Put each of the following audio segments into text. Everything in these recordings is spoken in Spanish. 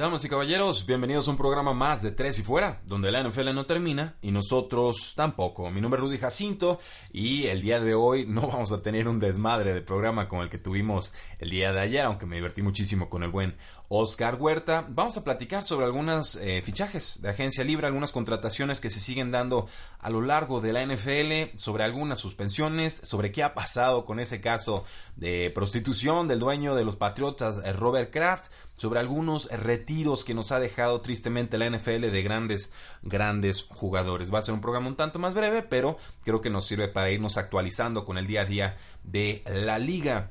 Damas y caballeros, bienvenidos a un programa más de Tres y Fuera, donde la NFL no termina y nosotros tampoco. Mi nombre es Rudy Jacinto y el día de hoy no vamos a tener un desmadre de programa como el que tuvimos el día de ayer, aunque me divertí muchísimo con el buen Oscar Huerta. Vamos a platicar sobre algunos eh, fichajes de agencia libre, algunas contrataciones que se siguen dando a lo largo de la NFL, sobre algunas suspensiones, sobre qué ha pasado con ese caso de prostitución del dueño de los Patriotas, eh, Robert Kraft sobre algunos retiros que nos ha dejado tristemente la NFL de grandes, grandes jugadores. Va a ser un programa un tanto más breve, pero creo que nos sirve para irnos actualizando con el día a día de la liga.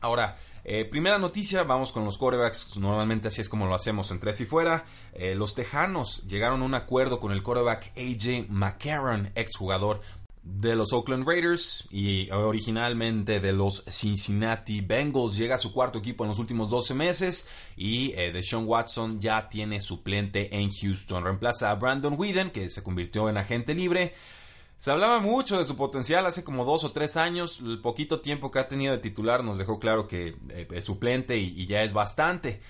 Ahora, eh, primera noticia, vamos con los quarterbacks. Normalmente así es como lo hacemos en tres y fuera. Eh, los Tejanos llegaron a un acuerdo con el quarterback AJ McCarron, exjugador de los Oakland Raiders y originalmente de los Cincinnati Bengals. Llega a su cuarto equipo en los últimos 12 meses y eh, Deshaun Watson ya tiene suplente en Houston. Reemplaza a Brandon Whedon, que se convirtió en agente libre. Se hablaba mucho de su potencial hace como dos o tres años. El poquito tiempo que ha tenido de titular nos dejó claro que eh, es suplente y, ya es bastante.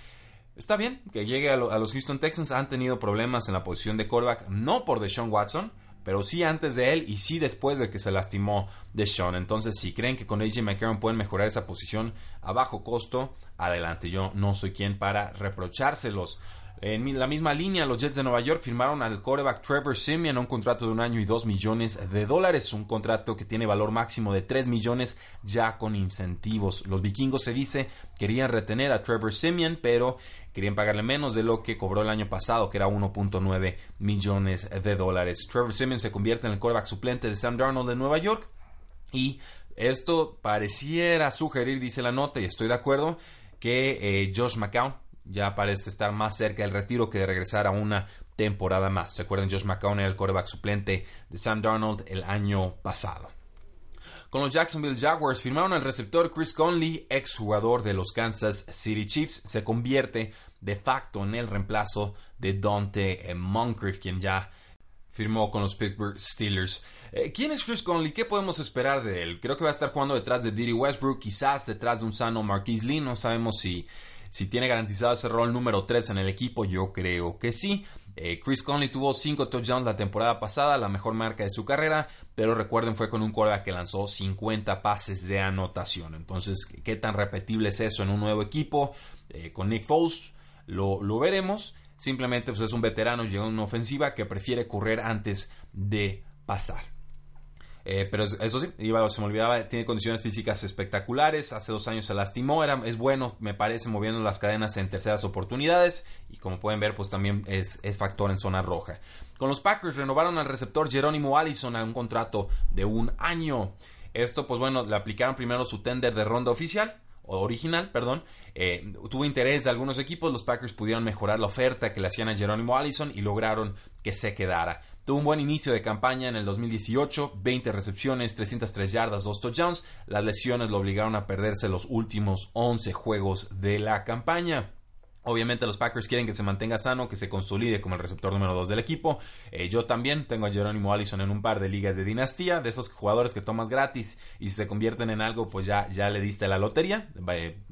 Está bien que llegue a, los Houston Texans. Han tenido problemas en la posición de quarterback, no por Deshaun Watson pero sí antes de él y sí después de que se lastimó Deshaun. Entonces, si creen que con AJ McCarron pueden mejorar esa posición a bajo costo, adelante. Yo no soy quien para reprochárselos. En la misma línea, los Jets de Nueva York firmaron al quarterback Trevor Simeon un contrato de un año y dos millones de dólares, un contrato que tiene valor máximo de 3 millones ya con incentivos. Los vikingos se dice querían retener a Trevor Simeon, pero querían pagarle menos de lo que cobró el año pasado, que era 1.9 millones de dólares. Trevor Simeon se convierte en el quarterback suplente de Sam Darnold de Nueva York y esto pareciera sugerir, dice la nota, y estoy de acuerdo, que eh, Josh McCown ya parece estar más cerca del retiro que de regresar a una temporada más. Recuerden, Josh McCown era el quarterback suplente de Sam Darnold el año pasado. Con los Jacksonville Jaguars firmaron al receptor Chris Conley, exjugador de los Kansas City Chiefs, se convierte de facto en el reemplazo de Dante Moncrief, quien ya firmó con los Pittsburgh Steelers. Eh, ¿Quién es Chris Conley? ¿Qué podemos esperar de él? Creo que va a estar jugando detrás de Diddy Westbrook, quizás detrás de un sano Marquise Lee, no sabemos si si tiene garantizado ese rol número 3 en el equipo, yo creo que sí. Eh, Chris Conley tuvo 5 touchdowns la temporada pasada, la mejor marca de su carrera, pero recuerden fue con un quarterback que lanzó 50 pases de anotación. Entonces, ¿qué tan repetible es eso en un nuevo equipo? Eh, con Nick Foles lo, lo veremos. Simplemente pues, es un veterano, llega a una ofensiva que prefiere correr antes de pasar. Eh, pero eso sí, iba, se me olvidaba, tiene condiciones físicas espectaculares. Hace dos años se lastimó, era, es bueno, me parece, moviendo las cadenas en terceras oportunidades. Y como pueden ver, pues también es, es factor en zona roja. Con los Packers renovaron al receptor Jerónimo Allison a un contrato de un año. Esto, pues bueno, le aplicaron primero su tender de ronda oficial, original, perdón, eh, tuvo interés de algunos equipos, los Packers pudieron mejorar la oferta que le hacían a Jerónimo Allison y lograron que se quedara. Tuvo un buen inicio de campaña en el 2018, 20 recepciones, 303 yardas, 2 touchdowns. Las lesiones lo obligaron a perderse los últimos 11 juegos de la campaña. Obviamente los Packers quieren que se mantenga sano, que se consolide como el receptor número 2 del equipo. Eh, yo también tengo a Jerónimo Allison en un par de ligas de dinastía, de esos jugadores que tomas gratis y si se convierten en algo, pues ya, ya le diste la lotería.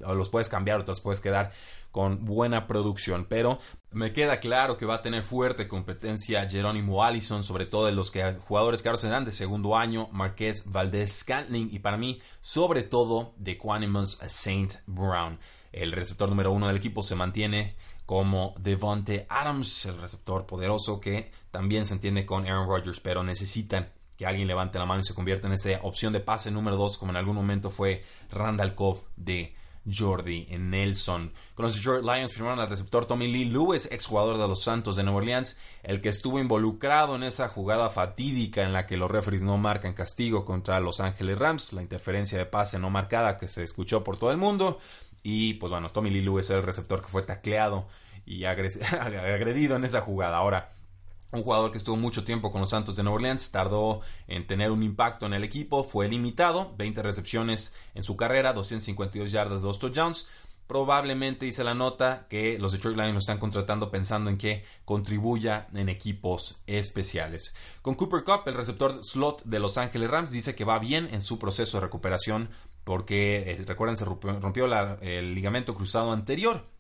o los puedes cambiar, otros puedes quedar con buena producción. Pero me queda claro que va a tener fuerte competencia Jerónimo Allison, sobre todo de los que, jugadores que ahora serán de segundo año, Marqués Valdez Scantling y para mí, sobre todo, de Quanimus Saint Brown. El receptor número uno del equipo se mantiene como Devonte Adams, el receptor poderoso que también se entiende con Aaron Rodgers, pero necesitan que alguien levante la mano y se convierta en esa opción de pase número dos, como en algún momento fue Randall Cobb de Jordi Nelson. Con los Detroit Lions firmaron al receptor Tommy Lee Lewis, exjugador de los Santos de Nueva Orleans, el que estuvo involucrado en esa jugada fatídica en la que los referees no marcan castigo contra Los Ángeles Rams, la interferencia de pase no marcada que se escuchó por todo el mundo. Y pues bueno, Tommy Lewis es el receptor que fue tacleado y agredido en esa jugada. Ahora, un jugador que estuvo mucho tiempo con los Santos de Nueva Orleans, tardó en tener un impacto en el equipo, fue limitado, 20 recepciones en su carrera, 252 yardas, 2 touchdowns. Probablemente hice la nota que los Detroit Lions lo están contratando pensando en que contribuya en equipos especiales. Con Cooper Cup, el receptor slot de Los Ángeles Rams, dice que va bien en su proceso de recuperación porque, eh, recuerden, se rompió el ligamento cruzado anterior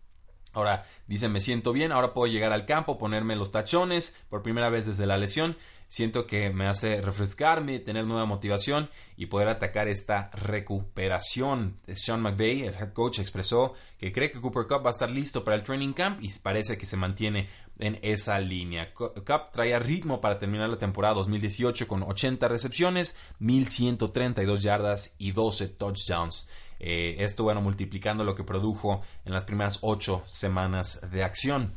Ahora dice, me siento bien, ahora puedo llegar al campo, ponerme los tachones por primera vez desde la lesión. Siento que me hace refrescarme, tener nueva motivación y poder atacar esta recuperación. Sean McVay, el head coach, expresó que cree que Cooper Cup va a estar listo para el training camp y parece que se mantiene en esa línea. Cup traía ritmo para terminar la temporada 2018 con 80 recepciones, 1132 yardas y 12 touchdowns. Eh, esto, bueno, multiplicando lo que produjo en las primeras ocho semanas de acción.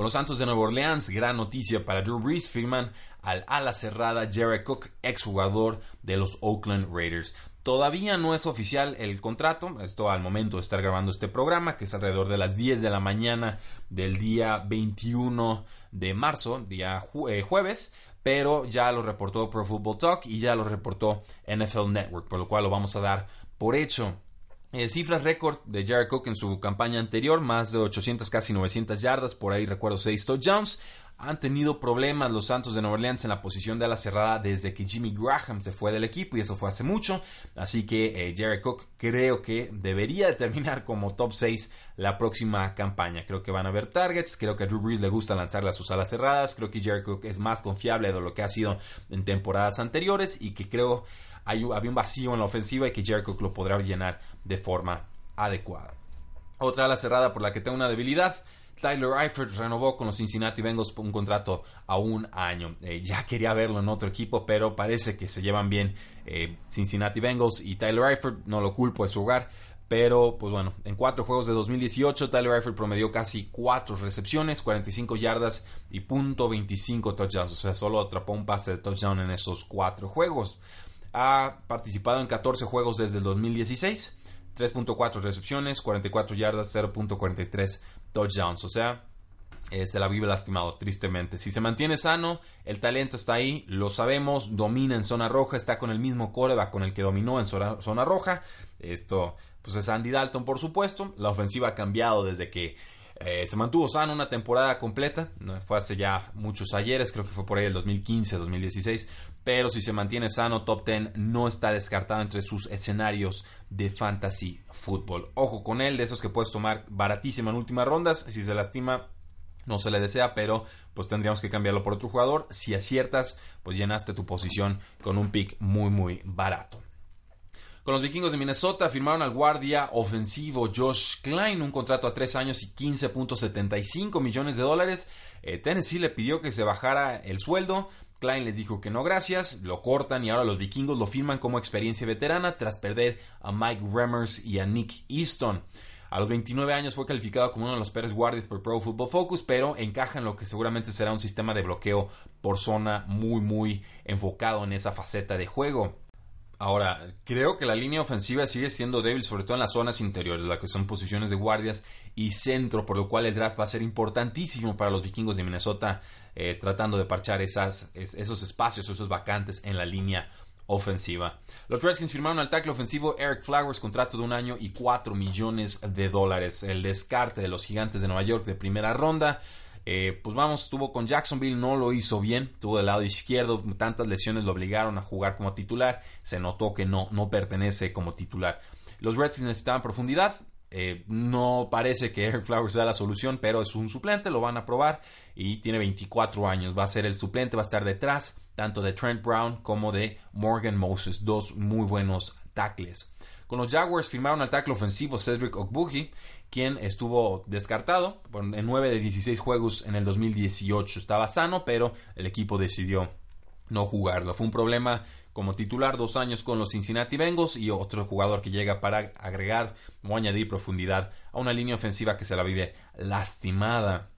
Con los Santos de Nueva Orleans, gran noticia para Drew Brees, firman al ala cerrada Jared Cook, exjugador de los Oakland Raiders. Todavía no es oficial el contrato, esto al momento de estar grabando este programa, que es alrededor de las 10 de la mañana del día 21 de marzo, día eh, jueves, pero ya lo reportó Pro Football Talk y ya lo reportó NFL Network, por lo cual lo vamos a dar por hecho. El cifras récord de Jared Cook en su campaña anterior, más de 800, casi 900 yardas, por ahí recuerdo 6 touchdowns. Han tenido problemas los Santos de Nueva Orleans en la posición de ala cerrada desde que Jimmy Graham se fue del equipo y eso fue hace mucho. Así que eh, Jared Cook creo que debería terminar como top 6 la próxima campaña. Creo que van a haber targets, creo que a Drew Brees le gusta lanzarle a sus alas cerradas, creo que Jared Cook es más confiable de lo que ha sido en temporadas anteriores y que creo había un vacío en la ofensiva y que Jericho lo podrá llenar de forma adecuada. Otra ala cerrada por la que tengo una debilidad. Tyler Eifert renovó con los Cincinnati Bengals un contrato a un año. Eh, ya quería verlo en otro equipo, pero parece que se llevan bien eh, Cincinnati Bengals y Tyler Eifert. No lo culpo, es su hogar. Pero, pues bueno, en cuatro juegos de 2018, Tyler Eifert promedió casi cuatro recepciones, 45 yardas y punto .25 touchdowns. O sea, solo atrapó un pase de touchdown en esos cuatro juegos. Ha participado en 14 juegos desde el 2016, 3.4 recepciones, 44 yardas, 0.43 touchdowns. O sea, se la vive lastimado, tristemente. Si se mantiene sano, el talento está ahí, lo sabemos, domina en zona roja, está con el mismo coreback con el que dominó en zona, zona roja. Esto, pues es Andy Dalton, por supuesto. La ofensiva ha cambiado desde que eh, se mantuvo sano una temporada completa, ¿no? fue hace ya muchos ayeres, creo que fue por ahí el 2015, 2016, pero si se mantiene sano, top 10 no está descartado entre sus escenarios de fantasy fútbol. Ojo con él, de esos que puedes tomar baratísima en últimas rondas, si se lastima no se le desea, pero pues tendríamos que cambiarlo por otro jugador. Si aciertas, pues llenaste tu posición con un pick muy muy barato. Con los vikingos de Minnesota firmaron al guardia ofensivo Josh Klein un contrato a 3 años y 15.75 millones de dólares. Eh, Tennessee le pidió que se bajara el sueldo. Klein les dijo que no gracias, lo cortan y ahora los vikingos lo firman como experiencia veterana tras perder a Mike Remmers y a Nick Easton. A los 29 años fue calificado como uno de los peores guardias por Pro Football Focus, pero encaja en lo que seguramente será un sistema de bloqueo por zona muy muy enfocado en esa faceta de juego. Ahora, creo que la línea ofensiva sigue siendo débil, sobre todo en las zonas interiores, la que son posiciones de guardias y centro, por lo cual el draft va a ser importantísimo para los vikingos de Minnesota, eh, tratando de parchar esos espacios, esos vacantes en la línea ofensiva. Los Redskins firmaron al tackle ofensivo Eric Flowers, contrato de un año y 4 millones de dólares. El descarte de los gigantes de Nueva York de primera ronda. Eh, pues vamos, estuvo con Jacksonville, no lo hizo bien, tuvo del lado izquierdo, tantas lesiones lo obligaron a jugar como titular, se notó que no, no pertenece como titular. Los Redskins necesitaban profundidad, eh, no parece que Eric Flowers sea la solución, pero es un suplente, lo van a probar y tiene 24 años, va a ser el suplente, va a estar detrás tanto de Trent Brown como de Morgan Moses, dos muy buenos tackles. Con los Jaguars firmaron al tackle ofensivo Cedric Ogbuji quien estuvo descartado en 9 de 16 juegos en el 2018. Estaba sano, pero el equipo decidió no jugarlo. Fue un problema como titular, dos años con los Cincinnati Bengals y otro jugador que llega para agregar o añadir profundidad a una línea ofensiva que se la vive lastimada.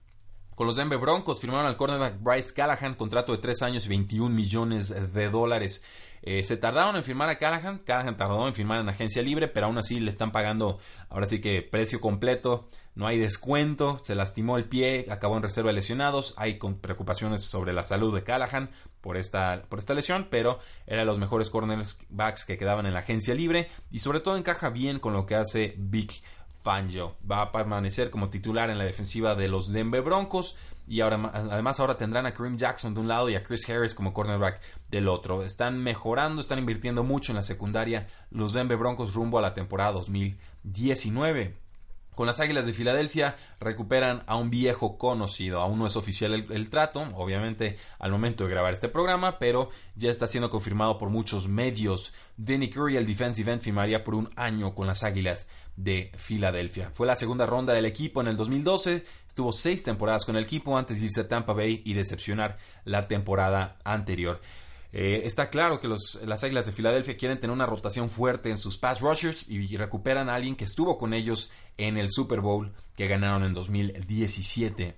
Con los Denver Broncos firmaron al cornerback Bryce Callahan, contrato de 3 años y 21 millones de dólares. Eh, se tardaron en firmar a Callahan, Callahan tardó en firmar en agencia libre, pero aún así le están pagando ahora sí que precio completo, no hay descuento, se lastimó el pie, acabó en reserva de lesionados, hay preocupaciones sobre la salud de Callahan por esta, por esta lesión, pero era de los mejores cornerbacks que quedaban en la agencia libre. Y sobre todo encaja bien con lo que hace Vic Fangio. Va a permanecer como titular en la defensiva de los Denver Broncos. Y ahora, además ahora tendrán a Kareem Jackson de un lado y a Chris Harris como cornerback del otro. Están mejorando, están invirtiendo mucho en la secundaria los Denver Broncos rumbo a la temporada 2019. Con las Águilas de Filadelfia recuperan a un viejo conocido. Aún no es oficial el, trato, obviamente al momento de grabar este programa, pero ya está siendo confirmado por muchos medios. Denny Curry, el defensive end, firmaría por un año con las Águilas de Filadelfia. Fue la segunda ronda del equipo en el 2012. Estuvo seis temporadas con el equipo antes de irse a Tampa Bay y decepcionar la temporada anterior. Eh, está claro que las Águilas de Filadelfia quieren tener una rotación fuerte en sus pass rushers y, recuperan a alguien que estuvo con ellos en el Super Bowl que ganaron en 2017.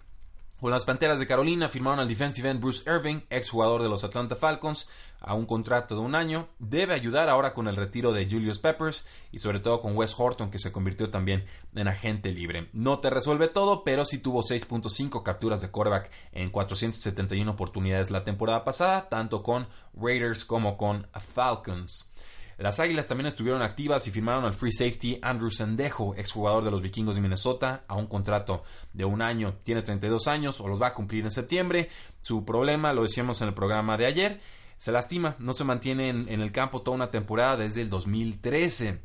Con las Panteras de Carolina firmaron al defensive end Bruce Irving, ex jugador de los Atlanta Falcons, a un contrato de un año. Debe ayudar ahora con el retiro de Julius Peppers y sobre todo con Wes Horton, que se convirtió también en agente libre. No te resuelve todo, pero sí tuvo 6.5 capturas de quarterback en 471 oportunidades la temporada pasada, tanto con Raiders como con Falcons. Las Águilas también estuvieron activas y firmaron al free safety Andrew Sendejo, exjugador de los Vikingos de Minnesota, a un contrato de un año. Tiene 32 años o los va a cumplir en septiembre. Su problema, lo decíamos en el programa de ayer, se lastima, no se mantiene en, el campo toda una temporada desde el 2013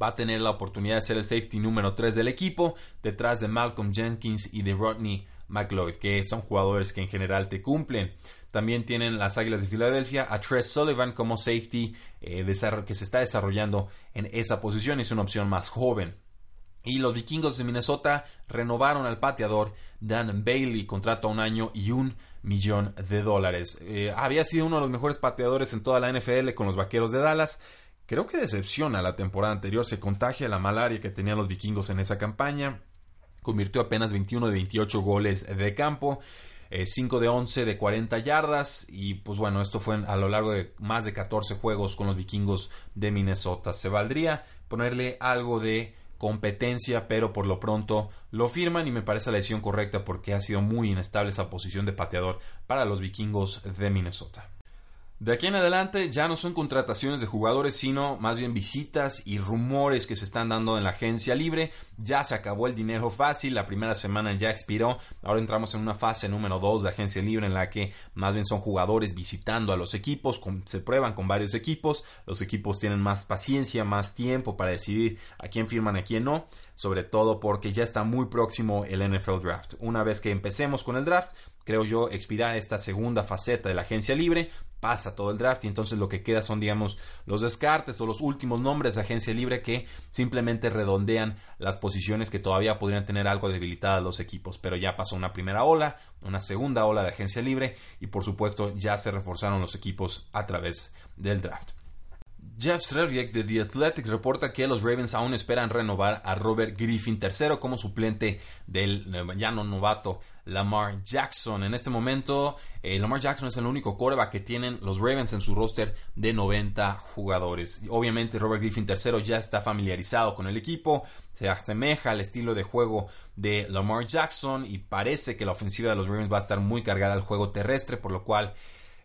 va a tener la oportunidad de ser el safety número 3 del equipo, detrás de Malcolm Jenkins y de Rodney McLeod, que son jugadores que en general te cumplen. También tienen las Águilas de Filadelfia a Tress Sullivan como safety eh, que se está desarrollando en esa posición. Es una opción más joven. Y los vikingos de Minnesota renovaron al pateador Dan Bailey, contrato a un año y un millón de dólares. Eh, había sido uno de los mejores pateadores en toda la NFL con los Vaqueros de Dallas. Creo que decepciona la temporada anterior, se contagia la malaria que tenían los vikingos en esa campaña. Convirtió apenas 21 de 28 goles de campo. 5 eh, de 11 de 40 yardas y pues bueno, esto fue a lo largo de más de 14 juegos con los vikingos de Minnesota. Se valdría ponerle algo de competencia, pero por lo pronto lo firman y me parece la decisión correcta porque ha sido muy inestable esa posición de pateador para los vikingos de Minnesota. De aquí en adelante ya no son contrataciones de jugadores, sino más bien visitas y rumores que se están dando en la agencia libre. Ya se acabó el dinero fácil, la primera semana ya expiró. Ahora entramos en una fase número 2 de agencia libre en la que más bien son jugadores visitando a los equipos, se prueban con varios equipos. Los equipos tienen más paciencia, más tiempo para decidir a quién firman y a quién no sobre todo porque ya está muy próximo el NFL Draft. Una vez que empecemos con el draft, creo yo, expira esta segunda faceta de la agencia libre, pasa todo el draft y entonces lo que queda son, digamos, los descartes o los últimos nombres de agencia libre que simplemente redondean las posiciones que todavía podrían tener algo debilitadas los equipos. Pero ya pasó una primera ola, una segunda ola de agencia libre y por supuesto ya se reforzaron los equipos a través del draft. Jeff Sreviek de The Athletic reporta que los Ravens aún esperan renovar a Robert Griffin III como suplente del ya no novato Lamar Jackson. En este momento, eh, Lamar Jackson es el único coreback que tienen los Ravens en su roster de 90 jugadores. Obviamente, Robert Griffin III ya está familiarizado con el equipo, se asemeja al estilo de juego de Lamar Jackson y parece que la ofensiva de los Ravens va a estar muy cargada al juego terrestre, por lo cual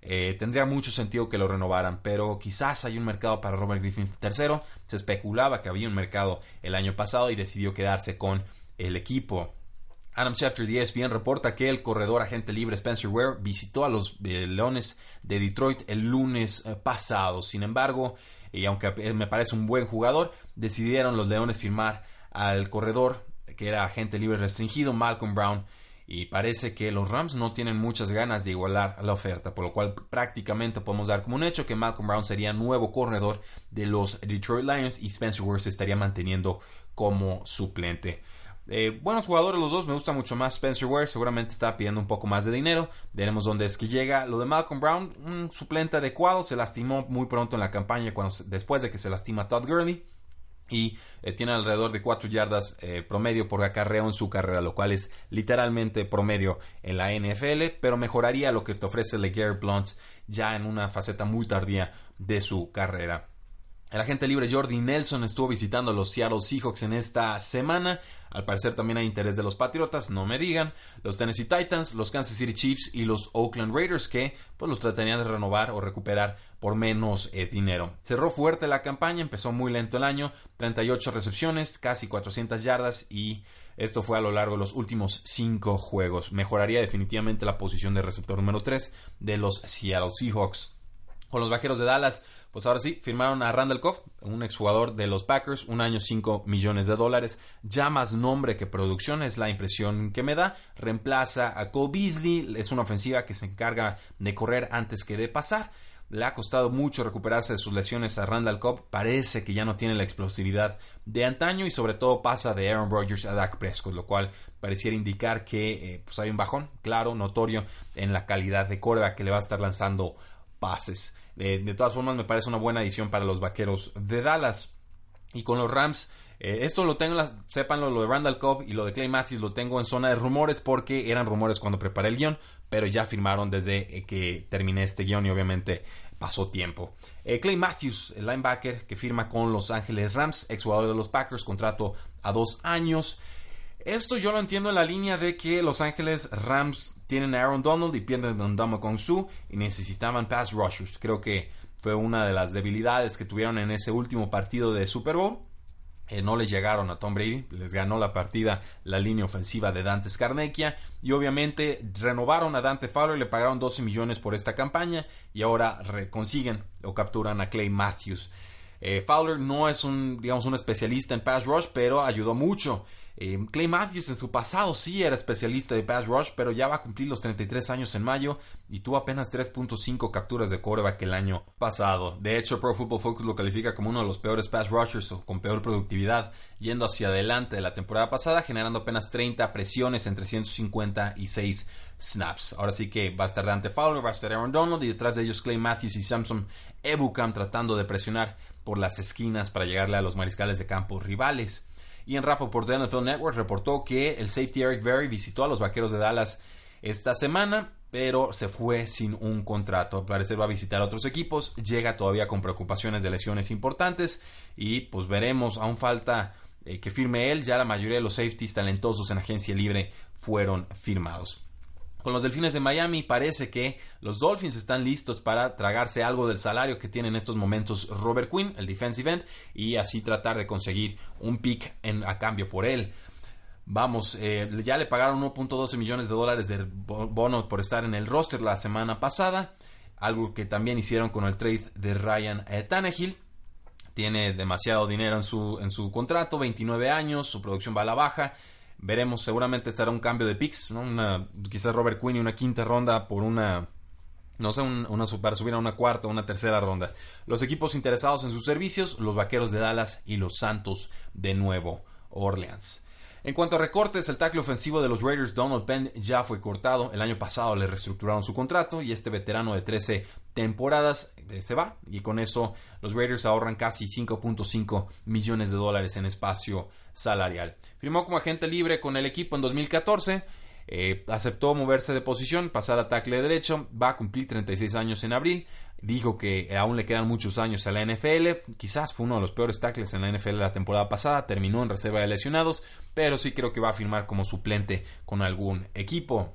eh, tendría mucho sentido que lo renovaran, pero quizás hay un mercado para Robert Griffin III. Se especulaba que había un mercado el año pasado y decidió quedarse con el equipo. Adam Schefter de ESPN reporta que el corredor agente libre Spencer Ware visitó a los eh, Leones de Detroit el lunes eh, pasado. Sin embargo, y aunque me parece un buen jugador, decidieron los Leones firmar al corredor que era agente libre restringido, Malcolm Brown, y parece que los Rams no tienen muchas ganas de igualar la oferta, por lo cual prácticamente podemos dar como un hecho que Malcolm Brown sería nuevo corredor de los Detroit Lions y Spencer Ware se estaría manteniendo como suplente. Eh, buenos jugadores los dos, me gusta mucho más Spencer Ware, seguramente está pidiendo un poco más de dinero, veremos dónde es que llega. Lo de Malcolm Brown, un suplente adecuado, se lastimó muy pronto en la campaña cuando, después de que se lastima Todd Gurley y eh, tiene alrededor de 4 yardas eh, promedio por acarreo en su carrera, lo cual es literalmente promedio en la NFL, pero mejoraría lo que te ofrece LeGarrette Blunt ya en una faceta muy tardía de su carrera. El agente libre Jordi Nelson estuvo visitando a los Seattle Seahawks en esta semana. Al parecer también hay interés de los Patriotas, no me digan. Los Tennessee Titans, los Kansas City Chiefs y los Oakland Raiders que pues los tratarían de renovar o recuperar por menos eh, dinero. Cerró fuerte la campaña, empezó muy lento el año, 38 recepciones, casi 400 yardas y esto fue a lo largo de los últimos 5 juegos. Mejoraría definitivamente la posición de receptor número 3 de los Seattle Seahawks. Con los Vaqueros de Dallas pues ahora sí, firmaron a Randall Cobb, un exjugador de los Packers, un año 5 millones de dólares. Ya más nombre que producción es la impresión que me da. Reemplaza a Cole es una ofensiva que se encarga de correr antes que de pasar. Le ha costado mucho recuperarse de sus lesiones a Randall Cobb. Parece que ya no tiene la explosividad de antaño y sobre todo pasa de Aaron Rodgers a Dak Prescott, lo cual pareciera indicar que eh, pues hay un bajón claro, notorio en la calidad de corda que le va a estar lanzando pases. Eh, de todas formas, me parece una buena edición para los vaqueros de Dallas. Y con los Rams, eh, esto lo tengo, sépanlo, lo de Randall Cobb y lo de Clay Matthews lo tengo en zona de rumores porque eran rumores cuando preparé el guion, pero ya firmaron desde eh, que terminé este guion y obviamente pasó tiempo. Clay Matthews, el linebacker que firma con Los Ángeles Rams, exjugador de los Packers, contrato a dos años. Esto yo lo entiendo en la línea de que Los Ángeles Rams tienen a Aaron Donald y pierden a con Su y necesitaban pass rushers. Creo que fue una de las debilidades que tuvieron en ese último partido de Super Bowl. Eh, no les llegaron a Tom Brady, les ganó la partida la línea ofensiva de Dante Scarnecchia y obviamente renovaron a Dante Fowler, le pagaron 12 millones por esta campaña y ahora consiguen o capturan a Clay Matthews. Eh, Fowler no es un, digamos, un especialista en pass rush, pero ayudó mucho eh, Clay Matthews en su pasado sí era especialista de pass rush, pero ya va a cumplir los 33 años en mayo y tuvo apenas 3.5 capturas de coreback el año pasado. De hecho, Pro Football Focus lo califica como uno de los peores pass rushers o con peor productividad, yendo hacia adelante de la temporada pasada, generando apenas 30 presiones en 356 snaps. Ahora sí que va a estar Dante Fowler, va a estar Aaron Donald y detrás de ellos Clay Matthews y Samson Ebukam tratando de presionar por las esquinas para llegarle a los mariscales de campo rivales. Y en por The NFL Network reportó que el safety Eric Berry visitó a los Vaqueros de Dallas esta semana, pero se fue sin un contrato. Al parecer va a visitar otros equipos, llega todavía con preocupaciones de lesiones importantes y pues veremos, aún falta eh, que firme él, ya la mayoría de los safeties talentosos en agencia libre fueron firmados. Con los Delfines de Miami parece que los Dolphins están listos para tragarse algo del salario que tiene en estos momentos Robert Quinn, el defensive end, y así tratar de conseguir un pick a cambio por él. Vamos, eh, ya le pagaron 1.12 millones de dólares de bono por estar en el roster la semana pasada, algo que también hicieron con el trade de Ryan eh, Tannehill. Tiene demasiado dinero en su, en su contrato, 29 años, su producción va a la baja Veremos, seguramente será un cambio de picks, ¿no? Una, quizás Robert Quinn y una quinta ronda por una no sé, una, para subir a una cuarta o una tercera ronda. Los equipos interesados en sus servicios, los Vaqueros de Dallas y los Santos de Nuevo Orleans. En cuanto a recortes, el tackle ofensivo de los Raiders, Donald Penn, ya fue cortado. El año pasado le reestructuraron su contrato y este veterano de 13 temporadas eh, se va. Y con eso los Raiders ahorran casi 5.5 millones de dólares en espacio salarial. Firmó como agente libre con el equipo en 2014. Eh, aceptó moverse de posición, pasar a tackle derecho. Va a cumplir 36 años en abril dijo que aún le quedan muchos años a la NFL. Quizás fue uno de los peores tackles en la NFL la temporada pasada. Terminó en reserva de lesionados, pero sí creo que va a firmar como suplente con algún equipo.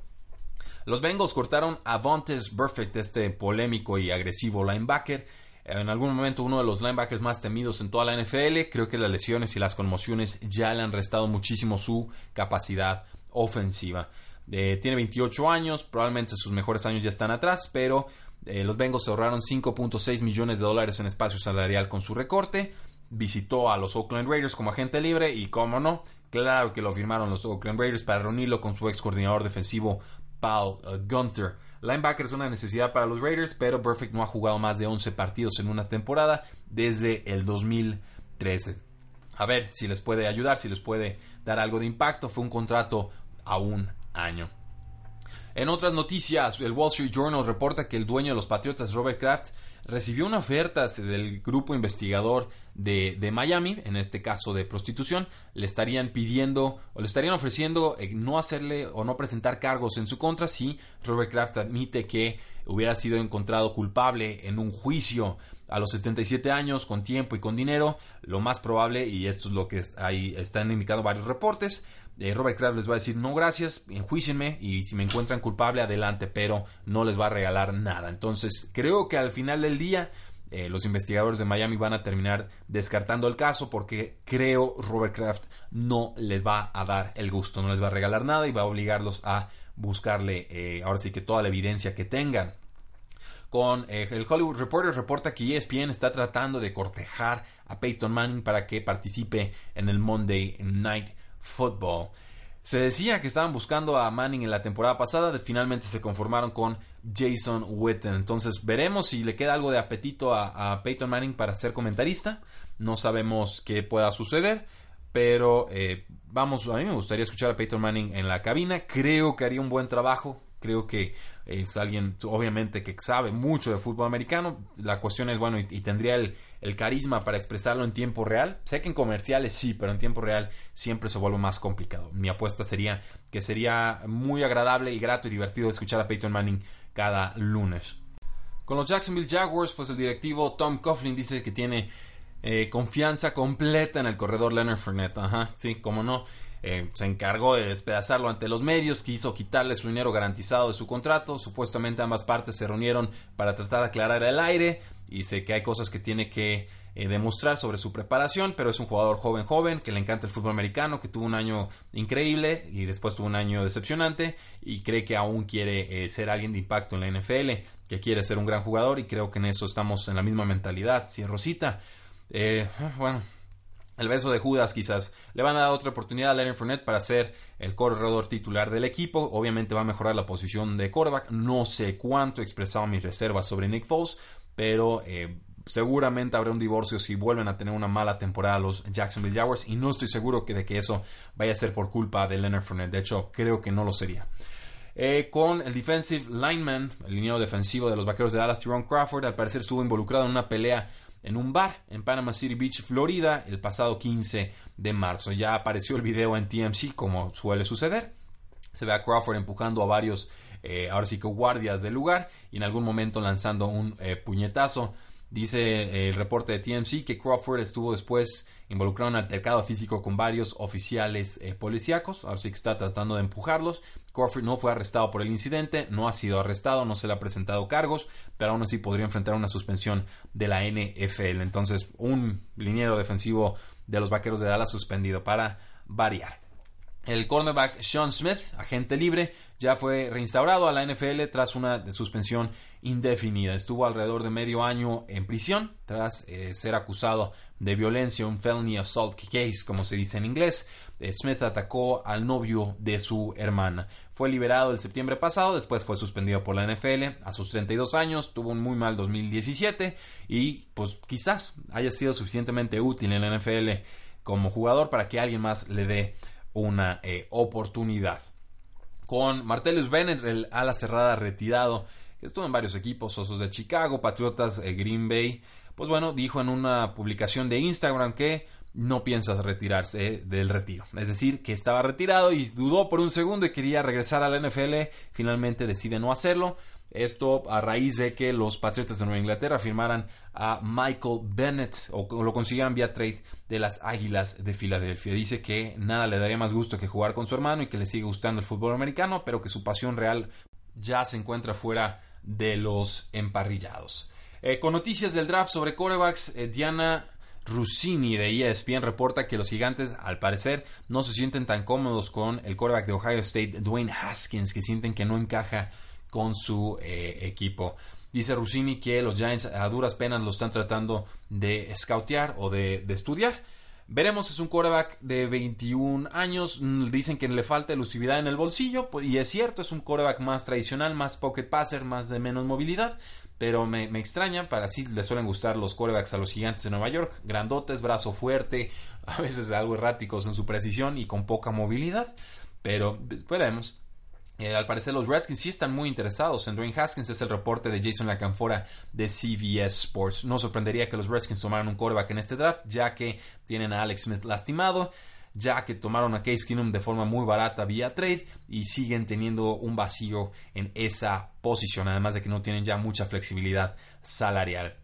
Los Bengals cortaron a Vontes Perfect, este polémico y agresivo linebacker. En algún momento uno de los linebackers más temidos en toda la NFL. Creo que las lesiones y las conmociones ya le han restado muchísimo su capacidad ofensiva. Eh, tiene 28 años, probablemente sus mejores años ya están atrás, pero eh, los Bengals ahorraron 5.6 millones de dólares en espacio salarial con su recorte. Visitó a los Oakland Raiders como agente libre y, cómo no, claro que lo firmaron los Oakland Raiders para reunirlo con su ex coordinador defensivo Paul uh, Gunther. Linebacker es una necesidad para los Raiders, pero Perfect no ha jugado más de 11 partidos en una temporada desde el 2013. a ver si les puede ayudar, si les puede dar algo de impacto. Fue un contrato a un año. En otras noticias, el Wall Street Journal reporta que el dueño de los Patriotas, Robert Kraft, recibió una oferta del grupo investigador de, Miami, en este caso de prostitución, le estarían pidiendo o le estarían ofreciendo eh, no hacerle o no presentar cargos en su contra si Robert Kraft admite que hubiera sido encontrado culpable en un juicio a los 77 años, con tiempo y con dinero, lo más probable, y esto es lo que ahí están indicando varios reportes, eh, Robert Kraft les va a decir no gracias, enjuícienme y si me encuentran culpable adelante, pero no les va a regalar nada. Entonces creo que al final del día eh, los investigadores de Miami van a terminar descartando el caso porque creo Robert Kraft no les va a dar el gusto, no les va a regalar nada y va a obligarlos a buscarle eh, ahora sí que toda la evidencia que tengan con el Hollywood Reporter reporta que ESPN está tratando de cortejar a Peyton Manning para que participe en el Monday Night Football. Se decía que estaban buscando a Manning en la temporada pasada, finalmente se conformaron con Jason Witten. Entonces veremos si le queda algo de apetito a, Peyton Manning para ser comentarista. No sabemos qué pueda suceder, pero eh, vamos, a mí me gustaría escuchar a Peyton Manning en la cabina. Creo que haría un buen trabajo. Creo que es alguien, obviamente, que sabe mucho de fútbol americano. La cuestión es, bueno, y, tendría el, carisma para expresarlo en tiempo real. Sé que en comerciales sí, pero en tiempo real siempre se vuelve más complicado. Mi apuesta sería que sería muy agradable y grato y divertido escuchar a Peyton Manning cada lunes. Con los Jacksonville Jaguars, pues el directivo Tom Coughlin dice que tiene eh, confianza completa en el corredor Leonard Fournette. Ajá, sí, cómo no. Eh, se encargó de despedazarlo ante los medios, quiso quitarle su dinero garantizado de su contrato. Supuestamente ambas partes se reunieron para tratar de aclarar el aire y sé que hay cosas que tiene que eh, demostrar sobre su preparación, pero es un jugador joven, joven, que le encanta el fútbol americano, que tuvo un año increíble y después tuvo un año decepcionante y cree que aún quiere eh, ser alguien de impacto en la NFL, que quiere ser un gran jugador y creo que en eso estamos en la misma mentalidad. Si Rosita, bueno, el beso de Judas quizás. Le van a dar otra oportunidad a Leonard Fournette para ser el corredor titular del equipo. Obviamente va a mejorar la posición de quarterback. No sé cuánto he expresado mis reservas sobre Nick Foles, pero eh, seguramente habrá un divorcio si vuelven a tener una mala temporada los Jacksonville Jaguars y no estoy seguro que de que eso vaya a ser por culpa de Leonard Fournette. De hecho, creo que no lo sería. Eh, con el defensive lineman, el liniero defensivo de los Vaqueros de Dallas, Tyrone Crawford, al parecer estuvo involucrado en una pelea en un bar en Panama City Beach, Florida, el pasado 15 de marzo. Ya apareció el video en TMC, como suele suceder. Se ve a Crawford empujando a varios, eh, ahora sí que guardias del lugar, y en algún momento lanzando un eh, puñetazo. Dice eh, el reporte de TMC que Crawford estuvo después involucrado en un altercado físico con varios oficiales policíacos, ahora sí que está tratando de empujarlos. Crawford no fue arrestado por el incidente, no ha sido arrestado, no se le ha presentado cargos, pero aún así podría enfrentar una suspensión de la NFL. Entonces, un liniero defensivo de los Vaqueros de Dallas suspendido para variar. El cornerback Sean Smith, agente libre, ya fue reinstaurado a la NFL tras una suspensión indefinida. Estuvo alrededor de medio año en prisión tras eh, ser acusado de violencia, un felony assault case, como se dice en inglés. Eh, Smith atacó al novio de su hermana. Fue liberado el septiembre pasado, después fue suspendido por la NFL a sus 32 años, tuvo un muy mal 2017 y pues quizás haya sido suficientemente útil en la NFL como jugador para que alguien más le dé una eh, oportunidad. Con Martellus Bennett, el ala cerrada retirado, que estuvo en varios equipos, Osos de Chicago, Patriotas, eh, Green Bay, pues bueno, dijo en una publicación de Instagram que no piensa retirarse del retiro. Es decir, que estaba retirado y dudó por un segundo y quería regresar a la NFL. Finalmente decide no hacerlo. Esto a raíz de que los Patriotas de Nueva Inglaterra firmaran a Michael Bennett o lo consiguieran vía trade de las Águilas de Filadelfia. Dice que nada le daría más gusto que jugar con su hermano y que le sigue gustando el fútbol americano, pero que su pasión real ya se encuentra fuera de los emparrillados. Eh, con noticias del draft sobre corebacks, eh, Diana Rossini de ESPN reporta que los gigantes, al parecer, no se sienten tan cómodos con el quarterback de Ohio State, Dwayne Haskins, que sienten que no encaja con su eh, equipo. Dice Rossini que los Giants a duras penas lo están tratando de scoutear o de, estudiar. Veremos, es un quarterback de 21 años. Dicen que le falta elusividad en el bolsillo. pues, Y es cierto, es un quarterback más tradicional, más pocket passer, más de menos movilidad. Pero me, extraña, para así le suelen gustar los quarterbacks a los gigantes de Nueva York. Grandotes, brazo fuerte, a veces algo erráticos en su precisión y con poca movilidad. Pero pues, veremos. Eh, al parecer los Redskins sí están muy interesados en Dwayne Haskins, es el reporte de Jason Lacanfora de CBS Sports. No sorprendería que los Redskins tomaran un quarterback en este draft, ya que tienen a Alex Smith lastimado, ya que tomaron a Case Keenum de forma muy barata vía trade y siguen teniendo un vacío en esa posición, además de que no tienen ya mucha flexibilidad salarial.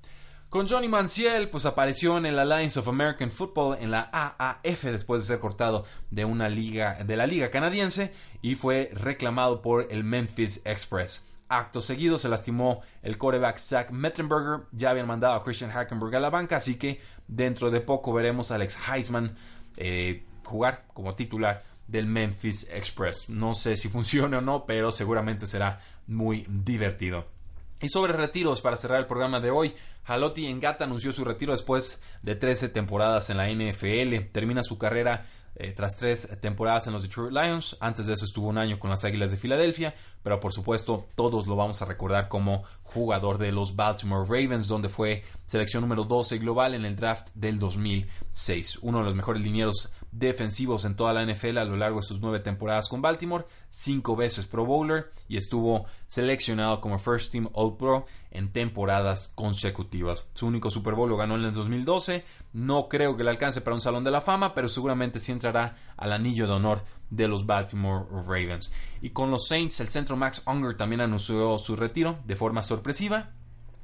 Con Johnny Manziel, pues apareció en el Alliance of American Football en la AAF después de ser cortado de una liga de la liga canadiense y fue reclamado por el Memphis Express. Acto seguido se lastimó el quarterback Zach Mettenberger. Ya habían mandado a Christian Hackenberg a la banca, así que dentro de poco veremos a Alex Heisman eh, jugar como titular del Memphis Express. No sé si funciona o no, pero seguramente será muy divertido. Y sobre retiros, para cerrar el programa de hoy, Halotti Engata anunció su retiro después de 13 temporadas en la NFL. Termina su carrera eh, tras tres temporadas en los Detroit Lions. Antes de eso estuvo un año con las Águilas de Filadelfia, pero por supuesto todos lo vamos a recordar como jugador de los Baltimore Ravens, donde fue selección número 12 global en el draft del 2006. Uno de los mejores linieros defensivos en toda la NFL a lo largo de sus nueve temporadas con Baltimore, cinco veces Pro Bowler y estuvo seleccionado como First Team All Pro en temporadas consecutivas. Su único Super Bowl lo ganó en el 2012. No creo que le alcance para un Salón de la Fama, pero seguramente sí entrará al anillo de honor de los Baltimore Ravens. Y con los Saints, el centro Max Unger también anunció su retiro de forma sorpresiva.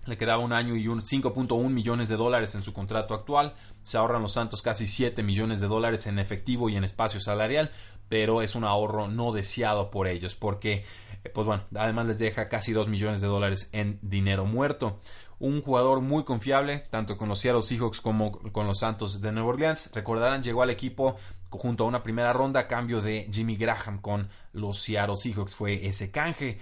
Le quedaba un año y un 5.1 millones de dólares en su contrato actual. Se ahorran los Santos casi 7 millones de dólares en efectivo y en espacio salarial, pero es un ahorro no deseado por ellos porque, eh, pues bueno, además les deja casi 2 millones de dólares en dinero muerto. Un jugador muy confiable, tanto con los Seattle Seahawks como con los Santos de Nueva Orleans. Recordarán, llegó al equipo junto a una primera ronda a cambio de Jimmy Graham con los Seattle Seahawks. Fue ese canje.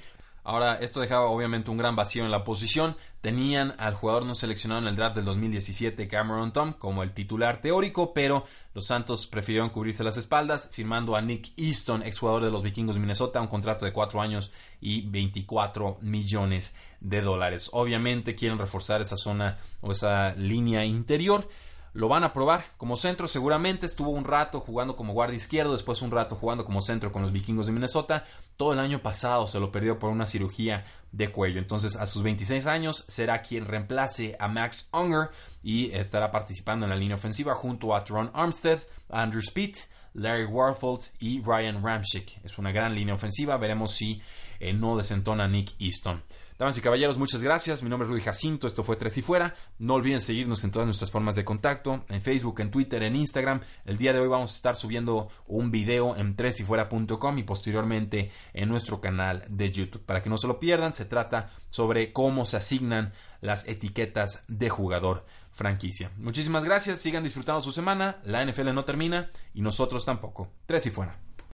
Ahora, esto dejaba obviamente un gran vacío en la posición. Tenían al jugador no seleccionado en el draft del 2017, Cameron Tom, como el titular teórico, pero los Santos prefirieron cubrirse las espaldas, firmando a Nick Easton, exjugador de los Vikingos de Minnesota, un contrato de 4 años y 24 millones de dólares. Obviamente quieren reforzar esa zona o esa línea interior lo van a probar como centro. Seguramente estuvo un rato jugando como guardia izquierdo, después un rato jugando como centro con los vikingos de Minnesota. Todo el año pasado se lo perdió por una cirugía de cuello. Entonces, a sus 26 años, será quien reemplace a Max Unger y estará participando en la línea ofensiva junto a Tron Armstead, Andrew Speed, Larry Warfold y Ryan Ramchick. Es una gran línea ofensiva. Veremos si eh, no desentona Nick Easton. Damas y caballeros, muchas gracias. Mi nombre es Rudy Jacinto. Esto fue Tres y Fuera. No olviden seguirnos en todas nuestras formas de contacto: en Facebook, en Twitter, en Instagram. El día de hoy vamos a estar subiendo un video en tresyfuera.com y posteriormente en nuestro canal de YouTube. Para que no se lo pierdan, se trata sobre cómo se asignan las etiquetas de jugador franquicia. Muchísimas gracias. Sigan disfrutando su semana. La NFL no termina y nosotros tampoco. Tres y Fuera.